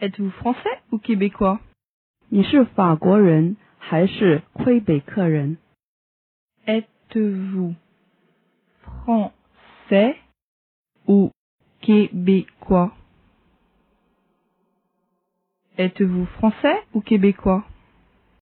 Êtes-vous français ou québécois? 你是法国人还是魁北克人？Êtes-vous français ou québécois? Êtes-vous français ou québécois?